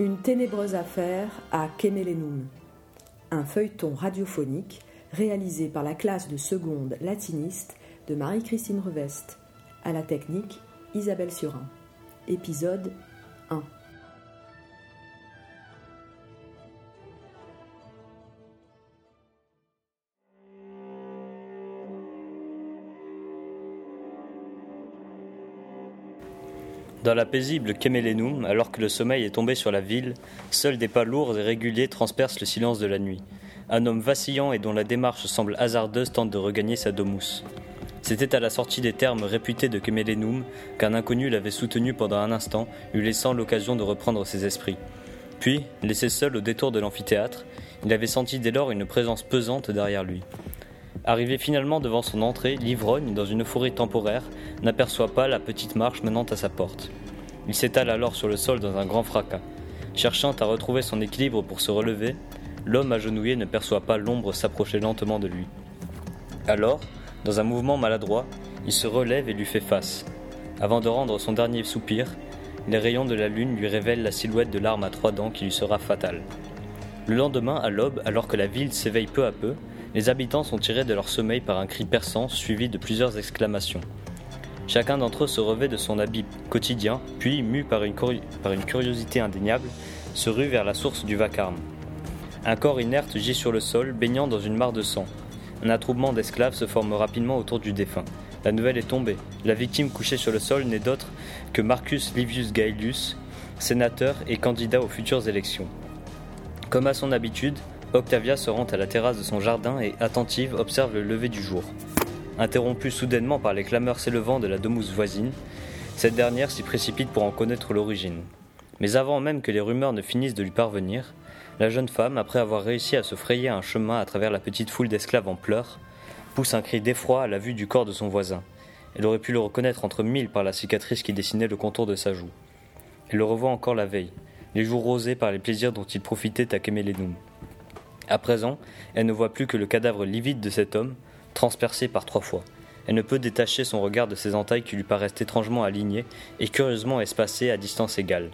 Une ténébreuse affaire à Kemelenum. Un feuilleton radiophonique réalisé par la classe de seconde latiniste de Marie-Christine Reveste. À la technique, Isabelle Surin. Épisode 1. Dans la paisible Kemelenum, alors que le sommeil est tombé sur la ville, seuls des pas lourds et réguliers transpercent le silence de la nuit. Un homme vacillant et dont la démarche semble hasardeuse tente de regagner sa domus. C'était à la sortie des termes réputés de Kemelenum qu'un inconnu l'avait soutenu pendant un instant, lui laissant l'occasion de reprendre ses esprits. Puis, laissé seul au détour de l'amphithéâtre, il avait senti dès lors une présence pesante derrière lui. Arrivé finalement devant son entrée, l'ivrogne, dans une forêt temporaire, n'aperçoit pas la petite marche menant à sa porte. Il s'étale alors sur le sol dans un grand fracas. Cherchant à retrouver son équilibre pour se relever, l'homme agenouillé ne perçoit pas l'ombre s'approcher lentement de lui. Alors, dans un mouvement maladroit, il se relève et lui fait face. Avant de rendre son dernier soupir, les rayons de la lune lui révèlent la silhouette de l'arme à trois dents qui lui sera fatale. Le lendemain, à l'aube, alors que la ville s'éveille peu à peu, les habitants sont tirés de leur sommeil par un cri perçant suivi de plusieurs exclamations. Chacun d'entre eux se revêt de son habit quotidien, puis, mu par une, curiosité indéniable, se rue vers la source du vacarme. Un corps inerte gît sur le sol, baignant dans une mare de sang. Un attroupement d'esclaves se forme rapidement autour du défunt. La nouvelle est tombée. La victime couchée sur le sol n'est d'autre que Marcus Livius Gaelius, sénateur et candidat aux futures élections. Comme à son habitude, Octavia se rend à la terrasse de son jardin et, attentive, observe le lever du jour. Interrompue soudainement par les clameurs s'élevant de la domus voisine, cette dernière s'y précipite pour en connaître l'origine. Mais avant même que les rumeurs ne finissent de lui parvenir, la jeune femme, après avoir réussi à se frayer un chemin à travers la petite foule d'esclaves en pleurs, pousse un cri d'effroi à la vue du corps de son voisin. Elle aurait pu le reconnaître entre mille par la cicatrice qui dessinait le contour de sa joue. Elle le revoit encore la veille, les jours rosés par les plaisirs dont il profitait à Kemelenum. À présent, elle ne voit plus que le cadavre livide de cet homme, transpercé par trois fois. Elle ne peut détacher son regard de ses entailles qui lui paraissent étrangement alignées et curieusement espacées à distance égale.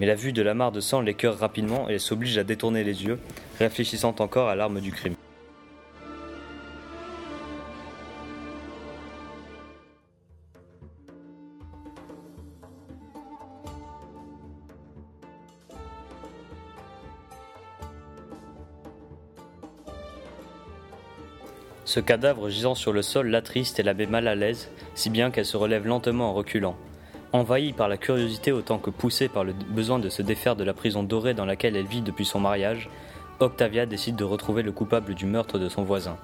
Mais la vue de la mare de sang l'écœure rapidement et s'oblige à détourner les yeux, réfléchissant encore à l'arme du crime. Ce cadavre gisant sur le sol l'attriste et la mal à l'aise, si bien qu'elle se relève lentement en reculant. Envahie par la curiosité autant que poussée par le besoin de se défaire de la prison dorée dans laquelle elle vit depuis son mariage, Octavia décide de retrouver le coupable du meurtre de son voisin.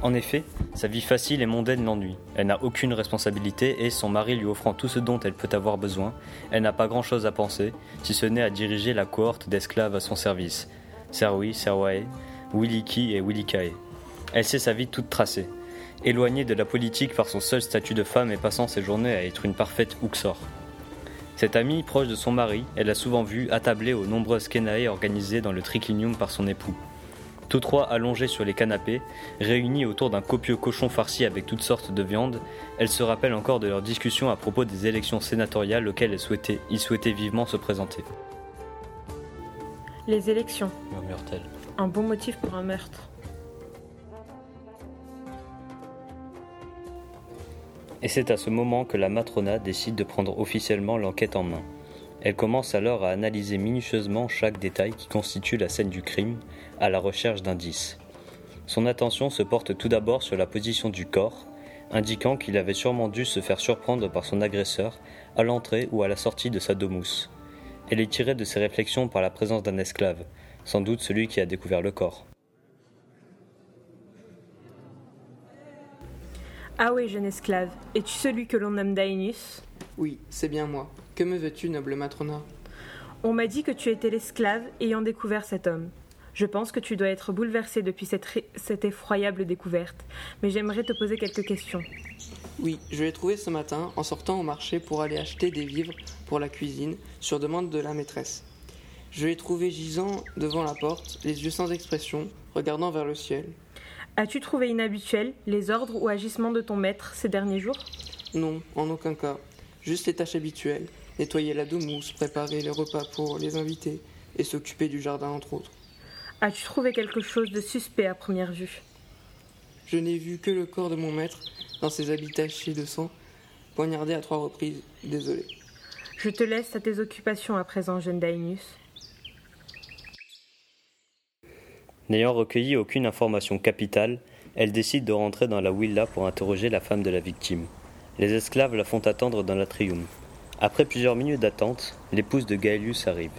En effet, sa vie facile et mondaine l'ennuie. Elle n'a aucune responsabilité et, son mari lui offrant tout ce dont elle peut avoir besoin, elle n'a pas grand-chose à penser, si ce n'est à diriger la cohorte d'esclaves à son service. Serwi, Serwae, Williki et Willikae. Elle sait sa vie toute tracée. Éloignée de la politique par son seul statut de femme et passant ses journées à être une parfaite Uxor. Cette amie, proche de son mari, elle a souvent vu attablée aux nombreuses kenae organisées dans le triclinium par son époux. Tous trois allongés sur les canapés, réunis autour d'un copieux cochon farci avec toutes sortes de viandes, elle se rappelle encore de leur discussion à propos des élections sénatoriales auxquelles ils souhaitaient, ils souhaitaient vivement se présenter. Les élections. Murmure-t-elle. Un bon motif pour un meurtre. Et c'est à ce moment que la matrona décide de prendre officiellement l'enquête en main. Elle commence alors à analyser minutieusement chaque détail qui constitue la scène du crime, à la recherche d'indices. Son attention se porte tout d'abord sur la position du corps, indiquant qu'il avait sûrement dû se faire surprendre par son agresseur à l'entrée ou à la sortie de sa domus. Elle est tirée de ses réflexions par la présence d'un esclave, sans doute celui qui a découvert le corps. Ah oui, jeune esclave, es-tu celui que l'on nomme Dainius Oui, c'est bien moi. Que me veux-tu, noble matrona? On m'a dit que tu étais l'esclave ayant découvert cet homme. Je pense que tu dois être bouleversé depuis cette, cette effroyable découverte, mais j'aimerais te poser quelques questions. Oui, je l'ai trouvé ce matin en sortant au marché pour aller acheter des vivres pour la cuisine sur demande de la maîtresse. Je l'ai trouvé gisant devant la porte, les yeux sans expression, regardant vers le ciel. As-tu trouvé inhabituel les ordres ou agissements de ton maître ces derniers jours? Non, en aucun cas. Juste les tâches habituelles. Nettoyer la doumousse, préparer les repas pour les invités, et s'occuper du jardin entre autres. As-tu trouvé quelque chose de suspect à première vue? Je n'ai vu que le corps de mon maître dans ses habits tachés de sang, poignardé à trois reprises. Désolé. Je te laisse à tes occupations à présent, jeune Dainius. N'ayant recueilli aucune information capitale, elle décide de rentrer dans la villa pour interroger la femme de la victime. Les esclaves la font attendre dans l'atrium. Après plusieurs minutes d'attente, l'épouse de Gaelius arrive.